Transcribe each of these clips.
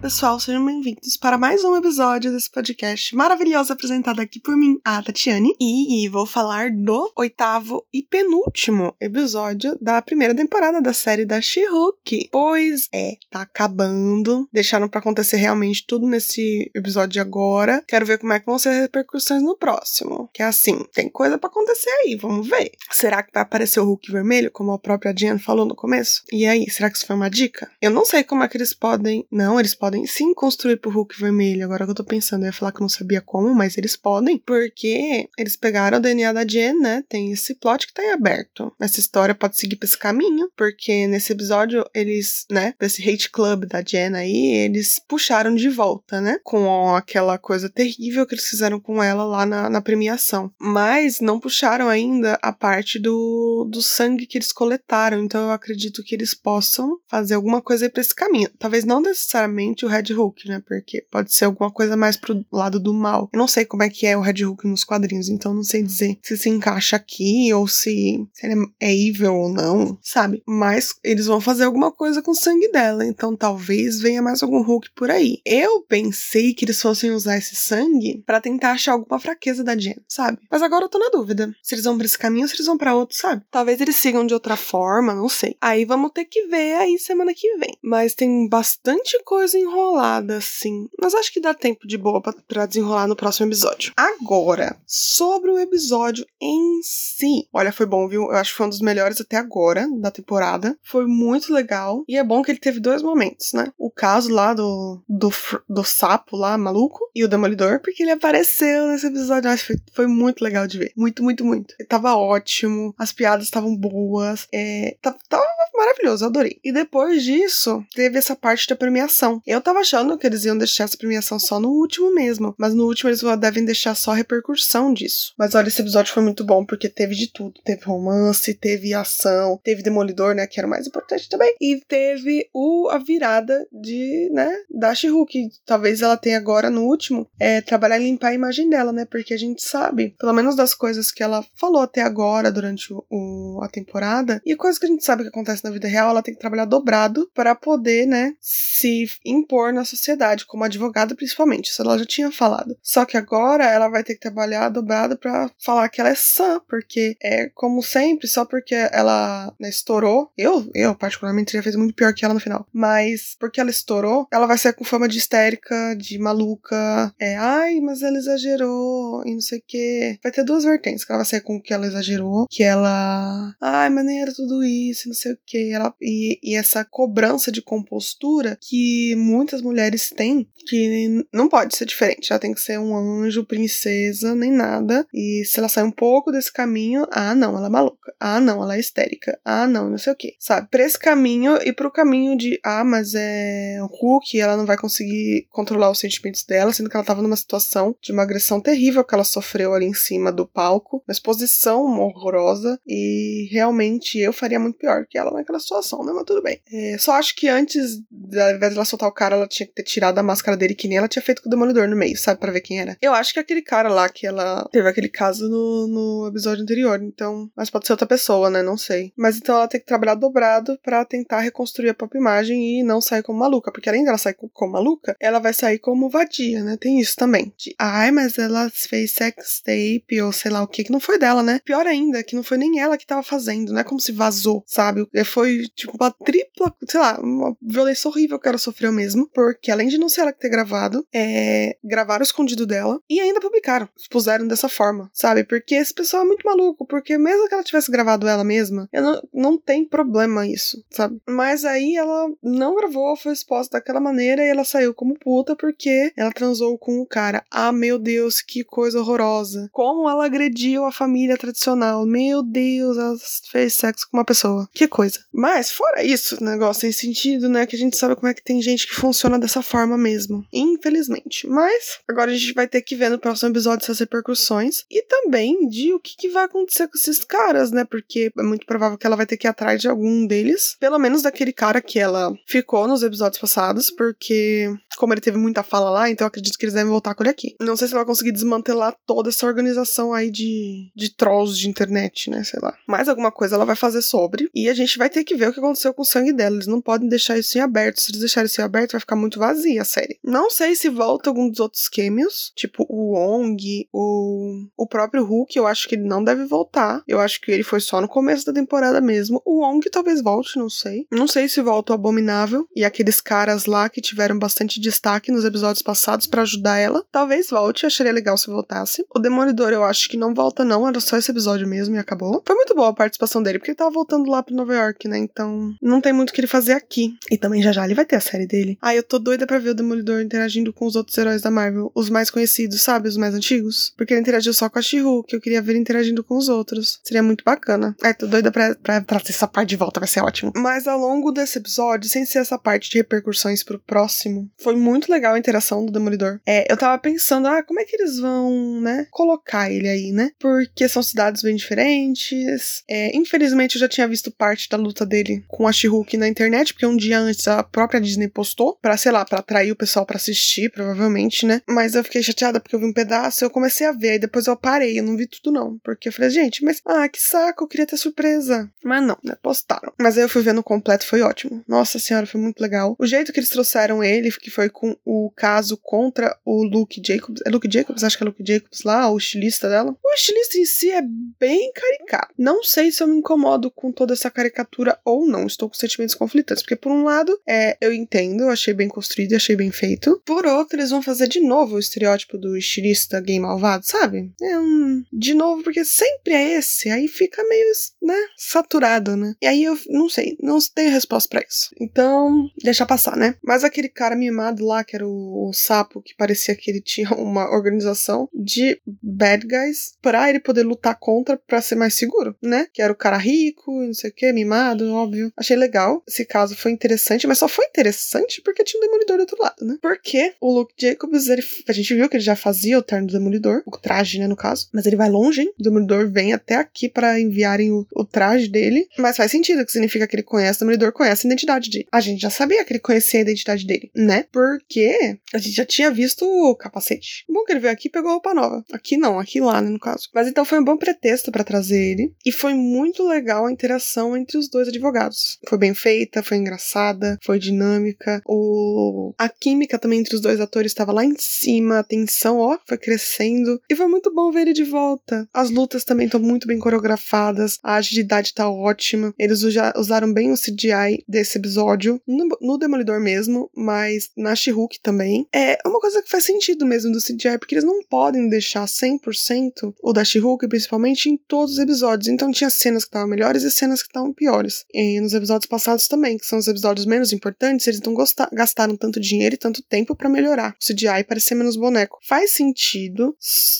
pessoal, sejam bem-vindos para mais um episódio desse podcast maravilhoso apresentado aqui por mim, a Tatiane. E vou falar do oitavo e penúltimo episódio da primeira temporada da série da She-Hulk. Pois é, tá acabando. Deixaram para acontecer realmente tudo nesse episódio agora. Quero ver como é que vão ser as repercussões no próximo. Que é assim, tem coisa para acontecer aí, vamos ver. Será que vai aparecer o Hulk vermelho, como a própria Jen falou no começo? E aí, será que isso foi uma dica? Eu não sei como é que eles podem. Não, eles podem sim construir pro Hulk vermelho. Agora que eu tô pensando, eu ia falar que eu não sabia como, mas eles podem, porque eles pegaram o DNA da Jen, né? Tem esse plot que tá em aberto. Essa história pode seguir pra esse caminho, porque nesse episódio eles, né, desse hate club da Jen aí, eles puxaram de volta, né? Com aquela coisa terrível que eles fizeram com ela lá na, na premiação. Mas não puxaram ainda a parte do, do sangue que eles coletaram. Então eu acredito que eles possam fazer alguma coisa aí pra esse caminho. Talvez não necessariamente o Red Hulk, né? Porque pode ser alguma coisa mais pro lado do mal. Eu não sei como é que é o Red Hulk nos quadrinhos, então não sei dizer se se encaixa aqui ou se, se ele é evil ou não, sabe? Mas eles vão fazer alguma coisa com o sangue dela, então talvez venha mais algum Hulk por aí. Eu pensei que eles fossem usar esse sangue para tentar achar alguma fraqueza da Jen, sabe? Mas agora eu tô na dúvida. Se eles vão pra esse caminho ou se eles vão pra outro, sabe? Talvez eles sigam de outra forma, não sei. Aí vamos ter que ver aí semana que vem. Mas tem bastante coisa enrolada, assim. Mas acho que dá tempo de boa pra desenrolar no próximo episódio. Agora, sobre o episódio em si. Olha, foi bom, viu? Eu acho que foi um dos melhores até agora da temporada. Foi muito legal. E é bom que ele teve dois momentos, né? O caso lá do, do, do sapo lá, maluco, e o Demolidor, porque ele apareceu nesse episódio. Eu acho que foi, foi muito legal de ver. Muito, muito, muito. Ele tava ótimo. As piadas estavam boas. É, tava, tava maravilhoso, adorei. E depois disso, teve essa parte da premiação. Eu tava achando que eles iam deixar essa premiação só no último mesmo, mas no último eles devem deixar só a repercussão disso. Mas olha, esse episódio foi muito bom porque teve de tudo. Teve romance, teve ação, teve Demolidor, né, que era o mais importante também, e teve o a virada de, né, da She-Hulk. Talvez ela tenha agora no último é trabalhar em limpar a imagem dela, né? Porque a gente sabe, pelo menos das coisas que ela falou até agora durante o, o a temporada, e coisas que a gente sabe que acontece na vida real, ela tem que trabalhar dobrado para poder, né, se impor na sociedade, como advogada principalmente. Isso ela já tinha falado. Só que agora ela vai ter que trabalhar dobrado para falar que ela é sã, porque é como sempre, só porque ela né, estourou. Eu, eu particularmente teria feito muito pior que ela no final. Mas porque ela estourou, ela vai ser com fama de histérica, de maluca. É, ai, mas ela exagerou e não sei o que. Vai ter duas vertentes, que ela vai ser com que ela exagerou, que ela, ai, mas nem era tudo isso, não sei o que. Ela e, e essa cobrança de compostura que muitas mulheres têm, que não pode ser diferente. Ela tem que ser um anjo, princesa, nem nada. E se ela sai um pouco desse caminho, ah, não, ela é maluca. Ah, não, ela é histérica. Ah, não, não sei o que. Sabe? Pra esse caminho e pro caminho de, ah, mas é Hulk, ela não vai conseguir controlar os sentimentos dela, sendo que ela tava numa situação de uma agressão terrível que ela sofreu ali em cima do palco, uma exposição horrorosa. E realmente eu faria muito pior que ela naquela situação, né? Mas tudo bem. É, só acho que antes, ao invés ela soltar o cara, ela tinha que ter tirado a máscara dele, que nem ela tinha feito com o Demolidor no meio, sabe? para ver quem era. Eu acho que é aquele cara lá que ela teve aquele caso no, no episódio anterior, então. Mas pode ser outra pessoa, né? Não sei. Mas então ela tem que trabalhar dobrado para tentar reconstruir a própria imagem e não sair como maluca. Porque além dela sair como maluca, ela vai sair como vadia, né? Tem isso também. De, ai, mas ela fez sex tape ou sei lá o que, que não foi dela, né? Pior ainda, que não foi nem ela que tava fazendo, não é como se vazou, sabe? Foi tipo uma tripla, sei lá, uma violência horrível que ela sofreu mesmo, porque além de não ser ela que ter gravado, é, gravaram escondido dela e ainda publicaram, expuseram dessa forma, sabe? Porque esse pessoal é muito maluco, porque mesmo que ela tivesse gravado ela mesma, não, não tem problema isso, sabe? Mas aí ela não gravou, foi exposta daquela maneira e ela saiu como puta porque ela transou com o cara. Ah, meu Deus, que coisa horrorosa. Como ela agrediu a família tradicional. Meu Deus, ela fez sexo com uma pessoa. Que coisa. Mas, fora isso, negócio tem sentido, né? Que a gente sabe como é que tem gente que funciona dessa forma mesmo. Infelizmente. Mas, agora a gente vai ter que ver no próximo episódio essas repercussões. E também de o que, que vai acontecer com esses caras, né? Porque é muito provável que ela vai ter que ir atrás de algum deles. Pelo menos daquele cara que ela ficou nos episódios passados. Porque, como ele teve muita fala lá, então eu acredito que eles devem voltar com ele aqui. Não sei se ela vai conseguir desmantelar toda essa organização aí de, de trolls de internet, né? Sei lá. Mais alguma coisa ela vai fazer sobre. E a gente vai ter que ver o que aconteceu com o sangue dela. Eles não podem deixar isso em aberto. Se eles deixarem isso em aberto, vai ficar muito vazia a série. Não sei se volta algum dos outros cameos, tipo o Wong, o, o próprio Hulk. Eu acho que ele não deve voltar. Eu acho que ele foi só no começo da temporada mesmo. O Wong talvez volte, não sei. Não sei se volta o Abominável e aqueles caras lá que tiveram bastante destaque nos episódios passados para ajudar ela. Talvez volte, acharia legal se voltasse. O Demolidor eu acho que não volta não, era só esse episódio mesmo e acabou. Foi muito boa a participação dele, porque ele tava voltando lá pra Nova York, né? Então não tem muito o que ele fazer aqui. E também já já ele vai ter a série dele. Ah, eu tô doida pra ver o Demolidor interagindo com os outros heróis da Marvel. Os mais conhecidos, sabe? Os mais antigos. Porque ele interagiu só com a She-Hulk, que eu queria ver ele interagindo com os outros. Seria muito bacana. É, tô doida pra, pra trazer essa parte de volta, vai ser ótimo. Mas ao longo desse episódio, sem ser essa parte de repercussões pro próximo, foi muito legal a interação do Demolidor. É, eu tava pensando, ah, como é que eles vão, né, colocar ele aí, né? Porque são cidades bem diferentes. É, infelizmente, eu já tinha visto parte da luta dele com a She-Hulk na internet, porque um dia antes a própria Disney postou, pra, sei lá, pra atrair o pessoal para assistir, provavelmente, né? Mas eu fiquei chateada porque eu vi um pedaço, eu comecei a ver, aí depois eu parei, eu não vi tudo não. Porque eu falei, gente, mas, ah, que saco, eu queria ter surpresa. Mas não, né? Postaram. Mas aí eu fui vendo completo, foi ótimo. Nossa senhora, foi muito legal. O jeito que eles trouxeram ele, que foi com o caso contra o Luke Jacobs. É Luke Jacobs? Acho que é Luke Jacobs lá, o estilista dela. O estilista em si é bem caricato. Não sei se eu me incomodo com toda essa caricatura ou não. Estou com sentimentos conflitantes. Porque, por um lado, é, eu entendo, achei bem construído, achei bem feito. Por outro, eles vão fazer de novo o estereótipo do estilista gay malvado, sabe? É um. De novo, porque sempre é esse. Aí fica meio, né? Saturado, né? E aí eu não sei, não tenho resposta para isso. Então, deixa passar, né? Mas aquele cara mimado lá, que era o, o sapo, que parecia que ele tinha uma organização de bad guys pra ele poder lutar contra pra ser mais seguro, né? Que era o cara rico, não sei o que, mimado, óbvio. Achei legal. Esse caso foi interessante, mas só foi interessante porque tinha um demolidor do outro lado, né? Porque o Luke Jacobs, ele, a gente viu que ele já fazia o terno do demolidor, o traje, né, no caso. Mas ele vai longe, hein? O demolidor vem até aqui para enviarem o, o, traje dele. Mas faz sentido, que significa que ele conhece, o demolidor conhece a identidade dele. A gente já sabia que ele conhecia a identidade dele, né? Porque a gente já tinha visto o capacete. Bom que ele veio aqui e pegou roupa nova. Aqui não, aqui lá, né, no caso. Mas então foi um bom pretexto para trazer ele. E foi muito legal a interação entre os dois advogados. Foi bem feita, foi engraçada, foi dinâmica. O... A química também entre os dois atores estava lá em cima, a tensão, ó, foi crescendo. E foi muito bom ver ele de volta. As lutas também estão muito bem coreografadas, a agilidade tá ótima. Eles usaram bem o CGI desse episódio, no, Demolidor mesmo, mas na she também. É uma coisa que faz sentido mesmo do CGI, porque eles não podem deixar 100% o da she principalmente em todos os episódios. Então tinha cenas que estavam melhores e cenas que estavam piores. E nos episódios passados também, que são os episódios menos importantes, eles não gastaram tanto dinheiro e tanto tempo para melhorar o CGI parecer menos boneco. Faz sentido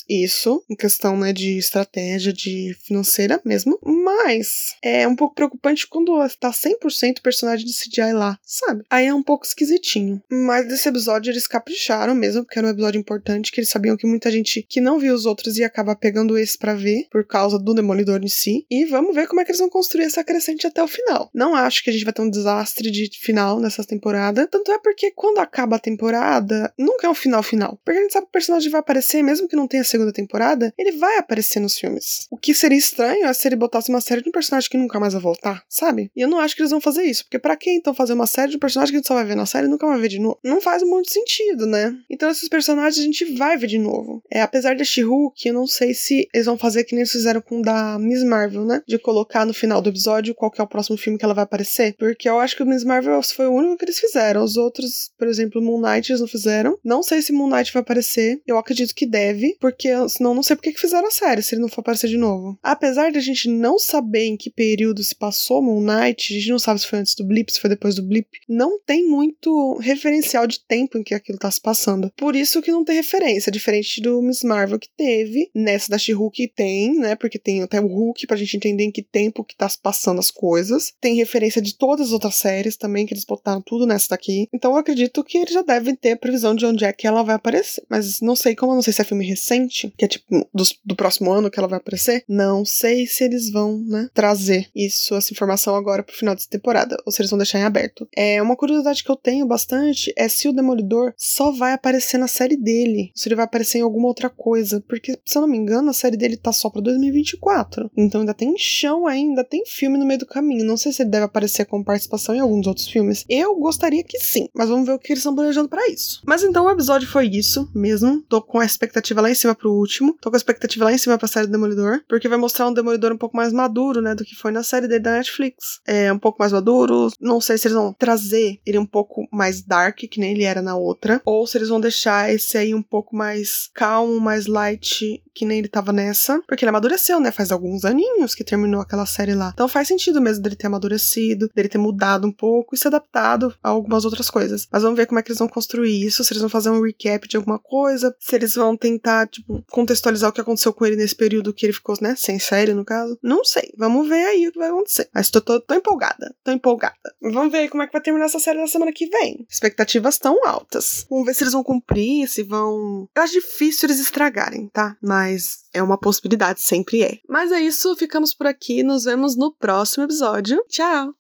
isso, em questão né, de estratégia, de financeira mesmo, mas é um pouco preocupante quando tá 100% personagem de CGI lá, sabe? Aí é um pouco esquisitinho. Mas desse episódio eles capricharam mesmo, porque era um episódio importante, que eles sabiam que muita gente que não viu os outros ia acabar pegando esse para ver, por causa do Demolidor em si. E vamos ver como é que eles vão construir essa crescente até o final. Não acho que a gente vai ter um desastre de final nessa temporada, tanto é porque quando acaba a temporada, nunca é um final final. Porque a gente sabe que o personagem vai aparecer, mesmo que não tenha segunda temporada, ele vai aparecer nos filmes. O que seria estranho é se ele botasse uma série de um personagem que nunca mais vai voltar, sabe? E eu não acho que eles vão fazer isso, porque para que então fazer uma série de um personagem que a gente só vai ver na série e nunca vai ver de novo? Não faz muito sentido, né? Então esses personagens a gente vai ver de novo. É, apesar de She-Hulk, eu não sei se eles vão fazer que nem eles fizeram com o da Miss Marvel, né? De colocar no final do episódio qual é o próximo filme que ela vai aparecer. Porque eu acho que o Miss Marvel foi o único que eles fizeram. Os outros, por exemplo, Moon Knight, eles não fizeram. Não sei se Moon Knight vai aparecer. Eu acredito que deve, porque senão não sei por que fizeram a série, se ele não for aparecer de novo. Apesar de a gente não saber em que período se passou Moon Knight, a gente não sabe se foi antes do blip, se foi depois do blip, não tem muito referencial de tempo em que aquilo tá se passando. Por isso que não tem referência, diferente do Miss Marvel que teve, nessa da She-Hulk tem, né, porque tem até o Hulk pra gente entender em que tempo que tá se passando as coisas. Tem referência de todas as outras séries também, que eles botaram tudo nessa daqui. Então eu acredito que eles já devem ter a previsão de onde é que ela vai aparecer. Mas não sei como, não sei se é filme recente, que é tipo do, do próximo ano que ela vai aparecer. Não sei se eles vão, né, trazer isso, essa informação agora pro final dessa temporada, ou se eles vão deixar em aberto. É uma curiosidade que eu tenho bastante é se o Demolidor só vai aparecer na série dele, se ele vai aparecer em alguma outra coisa, porque se eu não me engano, a série dele tá só pra 2024. Então ainda tem chão ainda, tem filme no meio do caminho caminho. Não sei se ele deve aparecer com participação em alguns outros filmes. Eu gostaria que sim, mas vamos ver o que eles estão planejando para isso. Mas então o episódio foi isso mesmo. Tô com a expectativa lá em cima pro último. Tô com a expectativa lá em cima pra série do Demolidor, porque vai mostrar um Demolidor um pouco mais maduro, né, do que foi na série dele da Netflix. É um pouco mais maduro. Não sei se eles vão trazer ele um pouco mais dark, que nem ele era na outra, ou se eles vão deixar esse aí um pouco mais calmo, mais light, que nem ele tava nessa, porque ele amadureceu, né? Faz alguns aninhos que terminou aquela série lá. Então faz sentido mesmo dele ter amadurecido, dele ter mudado um pouco e se adaptado a algumas outras coisas. Mas vamos ver como é que eles vão construir isso, se eles vão fazer um recap de alguma coisa, se eles vão tentar, tipo, contextualizar o que aconteceu com ele nesse período que ele ficou, né, sem série, no caso. Não sei. Vamos ver aí o que vai acontecer. Mas tô, tô, tô empolgada. Tô empolgada. Vamos ver como é que vai terminar essa série na semana que vem. Expectativas tão altas. Vamos ver se eles vão cumprir, se vão. Eu acho difícil eles estragarem, tá? Mas é uma possibilidade, sempre é. Mas é isso, ficamos por aqui, nos vemos no próximo episódio. Tchau!